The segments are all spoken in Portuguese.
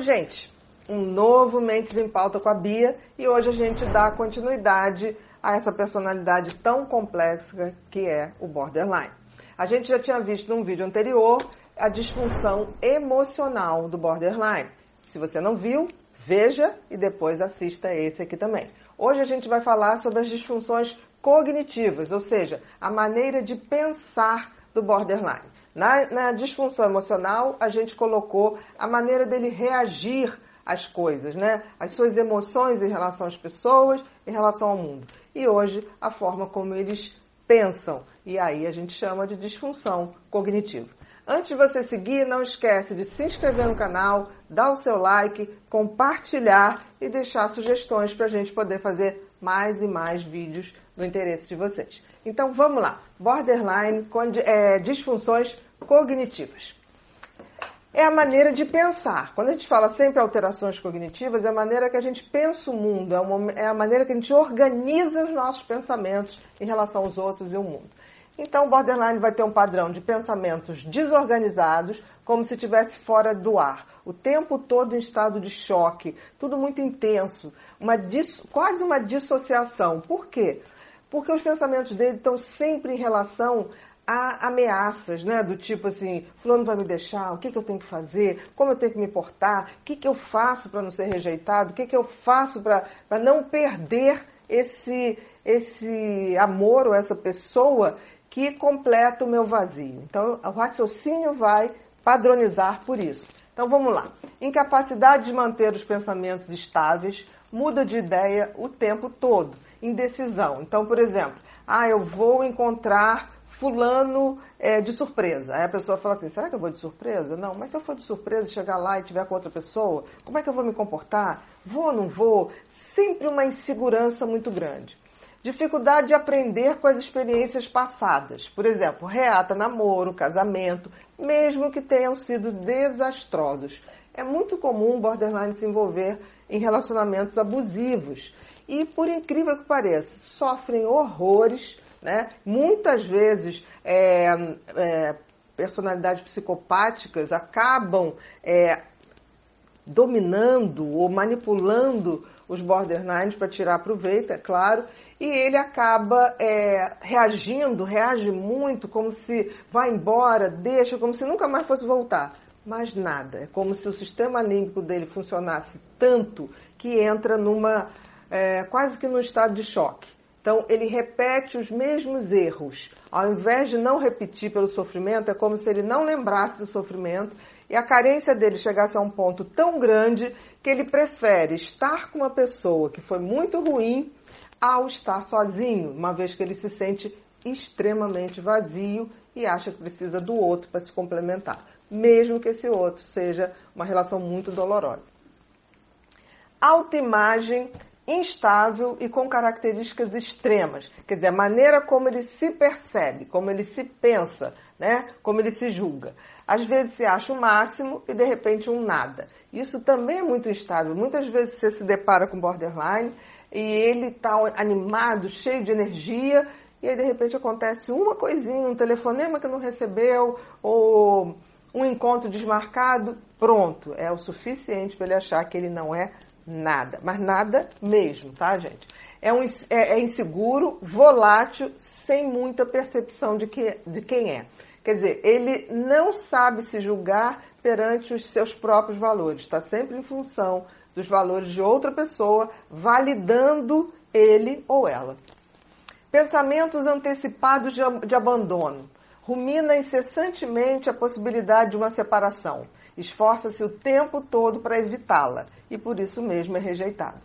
Oi, gente! Um novo Mentes em Pauta com a Bia e hoje a gente dá continuidade a essa personalidade tão complexa que é o borderline. A gente já tinha visto num vídeo anterior a disfunção emocional do borderline. Se você não viu, veja e depois assista esse aqui também. Hoje a gente vai falar sobre as disfunções cognitivas, ou seja, a maneira de pensar do borderline. Na, na disfunção emocional, a gente colocou a maneira dele reagir às coisas, né? As suas emoções em relação às pessoas, em relação ao mundo. E hoje, a forma como eles pensam. E aí a gente chama de disfunção cognitiva. Antes de você seguir, não esquece de se inscrever no canal, dar o seu like, compartilhar e deixar sugestões para a gente poder fazer mais e mais vídeos do interesse de vocês. Então vamos lá. Borderline, é, disfunções cognitivas. É a maneira de pensar. Quando a gente fala sempre alterações cognitivas, é a maneira que a gente pensa o mundo, é, é a maneira que a gente organiza os nossos pensamentos em relação aos outros e ao mundo. Então, o borderline vai ter um padrão de pensamentos desorganizados, como se estivesse fora do ar, o tempo todo em estado de choque, tudo muito intenso, uma quase uma dissociação. Por quê? Porque os pensamentos dele estão sempre em relação a ameaças, né? Do tipo assim, fulano vai me deixar, o que, que eu tenho que fazer, como eu tenho que me portar, o que, que eu faço para não ser rejeitado, o que, que eu faço para não perder esse, esse amor ou essa pessoa que completa o meu vazio. Então, o raciocínio vai padronizar por isso. Então, vamos lá. Incapacidade de manter os pensamentos estáveis, muda de ideia o tempo todo. Indecisão. Então, por exemplo, ah, eu vou encontrar fulano é, de surpresa. Aí a pessoa fala assim, será que eu vou de surpresa? Não, mas se eu for de surpresa, chegar lá e tiver com outra pessoa, como é que eu vou me comportar? Vou ou não vou? Sempre uma insegurança muito grande. Dificuldade de aprender com as experiências passadas. Por exemplo, reata namoro, casamento, mesmo que tenham sido desastrosos. É muito comum o borderline se envolver em relacionamentos abusivos. E, por incrível que pareça, sofrem horrores né? Muitas vezes, é, é, personalidades psicopáticas acabam é, dominando ou manipulando os borderlines para tirar proveito, é claro, e ele acaba é, reagindo, reage muito, como se vai embora, deixa, como se nunca mais fosse voltar. Mas nada, é como se o sistema límbico dele funcionasse tanto que entra numa é, quase que num estado de choque. Então, ele repete os mesmos erros. Ao invés de não repetir pelo sofrimento, é como se ele não lembrasse do sofrimento e a carência dele chegasse a um ponto tão grande que ele prefere estar com uma pessoa que foi muito ruim ao estar sozinho, uma vez que ele se sente extremamente vazio e acha que precisa do outro para se complementar, mesmo que esse outro seja uma relação muito dolorosa. Autoimagem instável e com características extremas. Quer dizer, a maneira como ele se percebe, como ele se pensa, né? como ele se julga. Às vezes se acha o máximo e de repente um nada. Isso também é muito instável. Muitas vezes você se depara com borderline e ele está animado, cheio de energia, e aí de repente acontece uma coisinha, um telefonema que não recebeu, ou um encontro desmarcado, pronto, é o suficiente para ele achar que ele não é Nada, mas nada mesmo, tá, gente? É, um, é, é inseguro, volátil, sem muita percepção de, que, de quem é. Quer dizer, ele não sabe se julgar perante os seus próprios valores, está sempre em função dos valores de outra pessoa, validando ele ou ela. Pensamentos antecipados de, de abandono. Rumina incessantemente a possibilidade de uma separação esforça-se o tempo todo para evitá-la e por isso mesmo é rejeitado.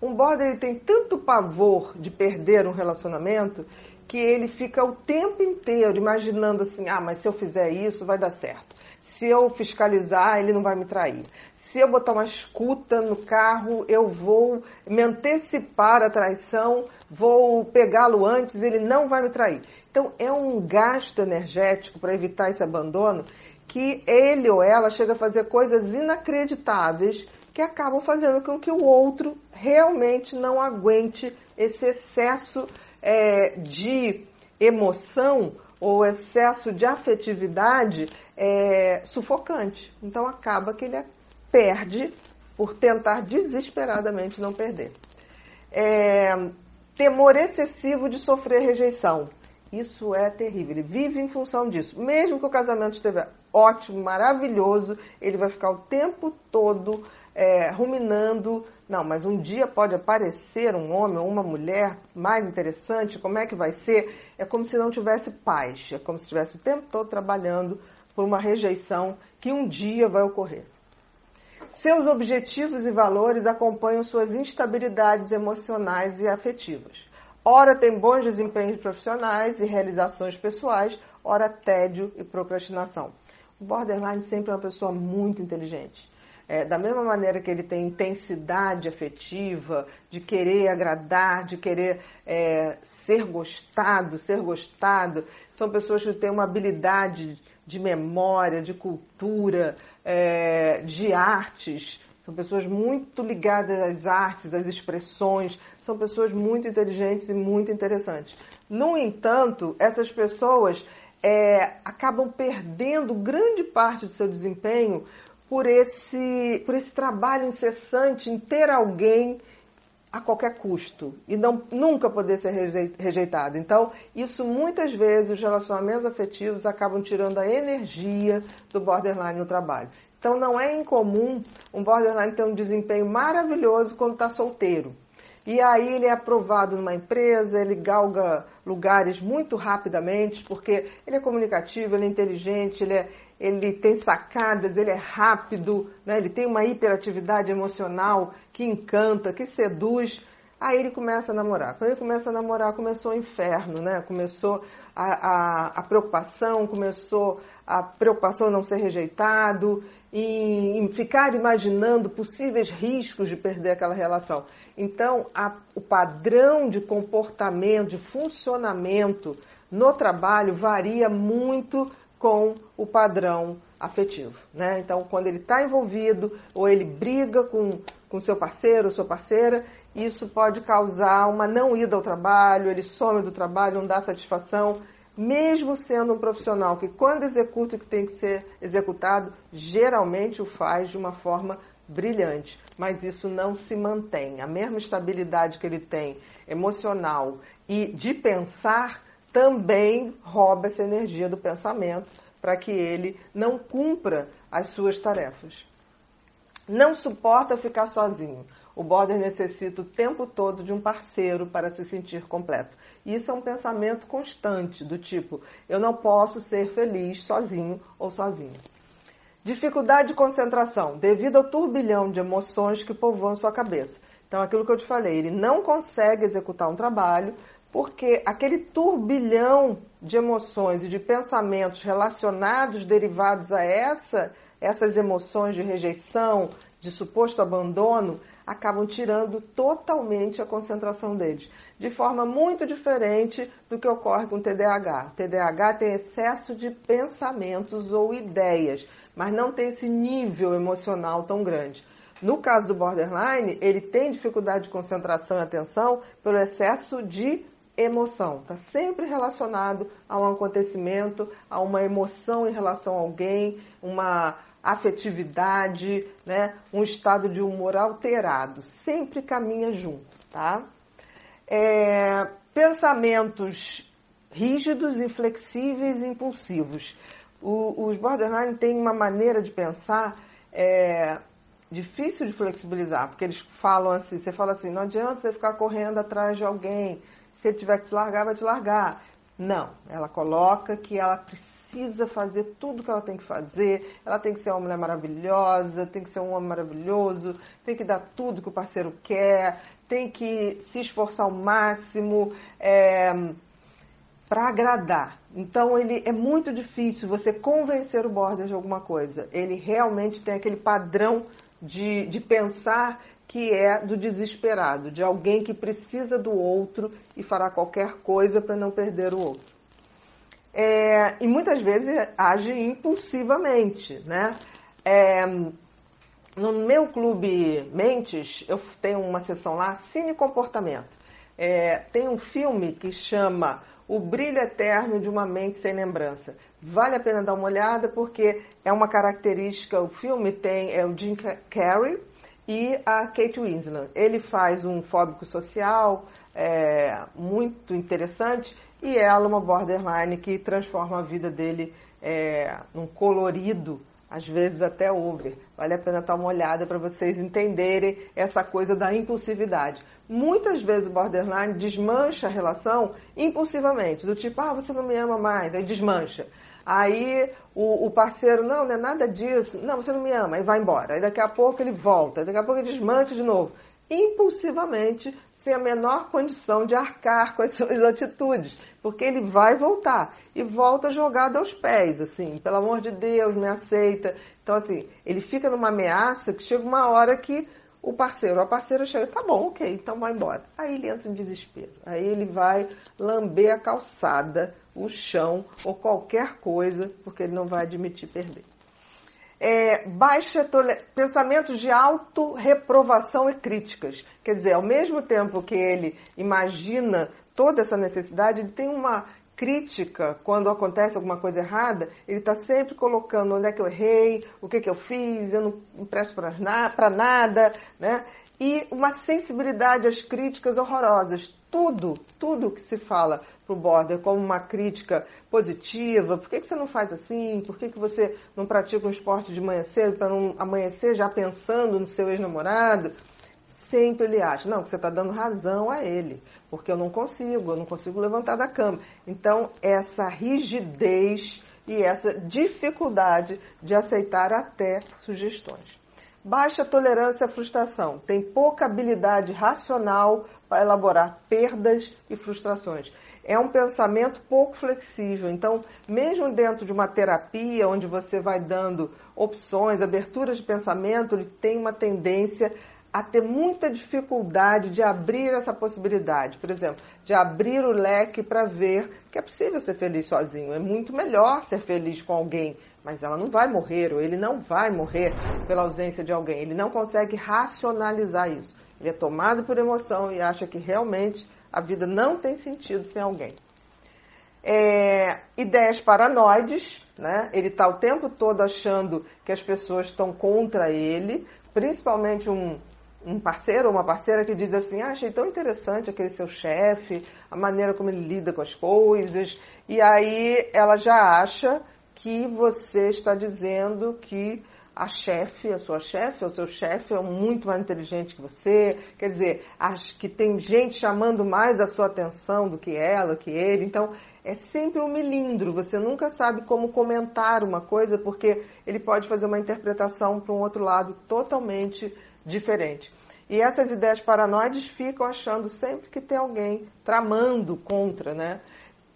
Um border ele tem tanto pavor de perder um relacionamento que ele fica o tempo inteiro imaginando assim: ah, mas se eu fizer isso vai dar certo. Se eu fiscalizar, ele não vai me trair. Se eu botar uma escuta no carro, eu vou me antecipar a traição, vou pegá-lo antes, ele não vai me trair. Então é um gasto energético para evitar esse abandono que ele ou ela chega a fazer coisas inacreditáveis que acabam fazendo com que o outro realmente não aguente esse excesso é, de emoção ou excesso de afetividade é, sufocante. Então acaba que ele perde por tentar desesperadamente não perder. É, temor excessivo de sofrer rejeição. Isso é terrível. Ele vive em função disso. Mesmo que o casamento esteja ótimo, maravilhoso, ele vai ficar o tempo todo é, ruminando. Não, mas um dia pode aparecer um homem ou uma mulher mais interessante. Como é que vai ser? É como se não tivesse paz. É como se estivesse o tempo todo trabalhando por uma rejeição que um dia vai ocorrer. Seus objetivos e valores acompanham suas instabilidades emocionais e afetivas. Ora tem bons desempenhos profissionais e realizações pessoais, ora tédio e procrastinação. O borderline sempre é uma pessoa muito inteligente. É, da mesma maneira que ele tem intensidade afetiva, de querer agradar, de querer é, ser gostado, ser gostado, são pessoas que têm uma habilidade de memória, de cultura, é, de artes. São pessoas muito ligadas às artes, às expressões, são pessoas muito inteligentes e muito interessantes. No entanto, essas pessoas é, acabam perdendo grande parte do seu desempenho por esse, por esse trabalho incessante em ter alguém a qualquer custo e não, nunca poder ser rejeitado. Então, isso muitas vezes, os relacionamentos afetivos acabam tirando a energia do borderline no trabalho. Então, não é incomum um borderline ter um desempenho maravilhoso quando está solteiro. E aí ele é aprovado numa empresa, ele galga lugares muito rapidamente, porque ele é comunicativo, ele é inteligente, ele, é, ele tem sacadas, ele é rápido, né? ele tem uma hiperatividade emocional que encanta, que seduz. Aí ele começa a namorar. Quando ele começa a namorar, começou o inferno, né? Começou a, a, a preocupação, começou a preocupação em não ser rejeitado, em, em ficar imaginando possíveis riscos de perder aquela relação. Então, a, o padrão de comportamento, de funcionamento no trabalho varia muito com o padrão afetivo. Né? Então, quando ele está envolvido ou ele briga com, com seu parceiro ou sua parceira, isso pode causar uma não ida ao trabalho, ele some do trabalho, não dá satisfação, mesmo sendo um profissional que, quando executa o que tem que ser executado, geralmente o faz de uma forma brilhante, mas isso não se mantém. A mesma estabilidade que ele tem emocional e de pensar também rouba essa energia do pensamento para que ele não cumpra as suas tarefas. Não suporta ficar sozinho. O border necessita o tempo todo de um parceiro para se sentir completo. Isso é um pensamento constante, do tipo, eu não posso ser feliz sozinho ou sozinha. Dificuldade de concentração, devido ao turbilhão de emoções que povoam sua cabeça. Então, aquilo que eu te falei, ele não consegue executar um trabalho porque aquele turbilhão de emoções e de pensamentos relacionados, derivados a essa, essas emoções de rejeição, de suposto abandono, acabam tirando totalmente a concentração deles, de forma muito diferente do que ocorre com o TDAH. O TDAH tem excesso de pensamentos ou ideias mas não tem esse nível emocional tão grande. No caso do borderline, ele tem dificuldade de concentração e atenção pelo excesso de emoção. Está sempre relacionado a um acontecimento, a uma emoção em relação a alguém, uma afetividade, né? um estado de humor alterado. Sempre caminha junto, tá? É, pensamentos rígidos, inflexíveis e impulsivos. O, os borderline têm uma maneira de pensar é, difícil de flexibilizar, porque eles falam assim, você fala assim, não adianta você ficar correndo atrás de alguém, se ele tiver que te largar, vai te largar. Não, ela coloca que ela precisa fazer tudo que ela tem que fazer, ela tem que ser uma mulher maravilhosa, tem que ser um homem maravilhoso, tem que dar tudo que o parceiro quer, tem que se esforçar ao máximo. É, para agradar. Então ele é muito difícil você convencer o border de alguma coisa. Ele realmente tem aquele padrão de, de pensar que é do desesperado, de alguém que precisa do outro e fará qualquer coisa para não perder o outro. É, e muitas vezes age impulsivamente, né? É, no meu clube Mentes, eu tenho uma sessão lá, Cine Comportamento. É, tem um filme que chama O Brilho Eterno de uma Mente Sem Lembrança. Vale a pena dar uma olhada porque é uma característica, o filme tem é o Jim Carrey e a Kate Winslet. Ele faz um fóbico social é, muito interessante e ela uma borderline que transforma a vida dele é, num colorido às vezes até over. Vale a pena dar uma olhada para vocês entenderem essa coisa da impulsividade. Muitas vezes o borderline desmancha a relação impulsivamente, do tipo, ah, você não me ama mais, aí desmancha. Aí o, o, parceiro, não, não é nada disso, não, você não me ama, aí vai embora. Aí daqui a pouco ele volta, daqui a pouco ele desmancha de novo. Impulsivamente, sem a menor condição de arcar com as suas atitudes, porque ele vai voltar. E volta jogado aos pés, assim, pelo amor de Deus, me aceita. Então, assim, ele fica numa ameaça que chega uma hora que o parceiro, a parceira chega, tá bom, ok, então vai embora. Aí ele entra em desespero. Aí ele vai lamber a calçada, o chão ou qualquer coisa, porque ele não vai admitir perder é, baixa pensamentos de auto-reprovação e críticas. Quer dizer, ao mesmo tempo que ele imagina toda essa necessidade, ele tem uma crítica quando acontece alguma coisa errada, ele está sempre colocando onde é que eu errei, o que, que eu fiz, eu não presto para nada, né? E uma sensibilidade às críticas horrorosas. Tudo, tudo que se fala para o border como uma crítica positiva, por que, que você não faz assim? Por que, que você não pratica um esporte de manhã cedo para não amanhecer já pensando no seu ex-namorado? Sempre ele acha, não, que você está dando razão a ele, porque eu não consigo, eu não consigo levantar da cama. Então, essa rigidez e essa dificuldade de aceitar até sugestões. Baixa tolerância à frustração. Tem pouca habilidade racional para elaborar perdas e frustrações é um pensamento pouco flexível. Então, mesmo dentro de uma terapia, onde você vai dando opções, aberturas de pensamento, ele tem uma tendência a ter muita dificuldade de abrir essa possibilidade. Por exemplo, de abrir o leque para ver que é possível ser feliz sozinho. É muito melhor ser feliz com alguém, mas ela não vai morrer, ou ele não vai morrer pela ausência de alguém. Ele não consegue racionalizar isso. Ele é tomado por emoção e acha que realmente a vida não tem sentido sem alguém. É, ideias paranoides, né? Ele está o tempo todo achando que as pessoas estão contra ele, principalmente um, um parceiro ou uma parceira que diz assim: ah, achei tão interessante aquele seu chefe, a maneira como ele lida com as coisas, e aí ela já acha que você está dizendo que a chefe, a sua chefe, ou seu chefe é muito mais inteligente que você. Quer dizer, acho que tem gente chamando mais a sua atenção do que ela, que ele. Então, é sempre um milindro. Você nunca sabe como comentar uma coisa, porque ele pode fazer uma interpretação para um outro lado totalmente diferente. E essas ideias paranoides ficam achando sempre que tem alguém tramando contra, né?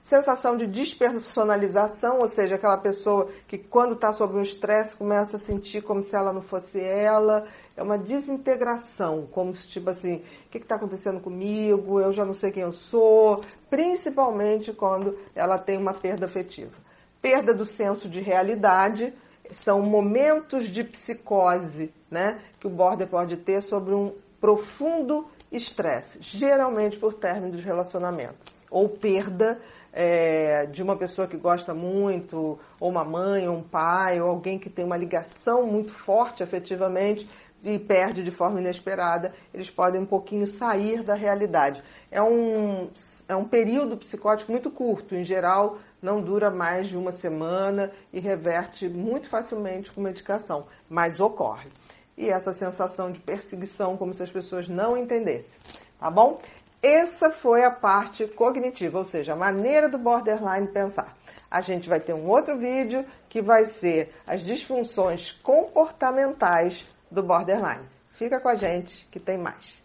sensação de despersonalização, ou seja, aquela pessoa que quando está sob um estresse começa a sentir como se ela não fosse ela, é uma desintegração, como se tipo assim, o que está acontecendo comigo, eu já não sei quem eu sou, principalmente quando ela tem uma perda afetiva. Perda do senso de realidade, são momentos de psicose né, que o border pode ter sobre um profundo estresse, geralmente por término de relacionamento, ou perda é, de uma pessoa que gosta muito, ou uma mãe, ou um pai, ou alguém que tem uma ligação muito forte afetivamente e perde de forma inesperada, eles podem um pouquinho sair da realidade. É um, é um período psicótico muito curto, em geral não dura mais de uma semana e reverte muito facilmente com medicação, mas ocorre. E essa sensação de perseguição, como se as pessoas não entendessem, tá bom? Essa foi a parte cognitiva, ou seja, a maneira do borderline pensar. A gente vai ter um outro vídeo que vai ser as disfunções comportamentais do borderline. Fica com a gente que tem mais.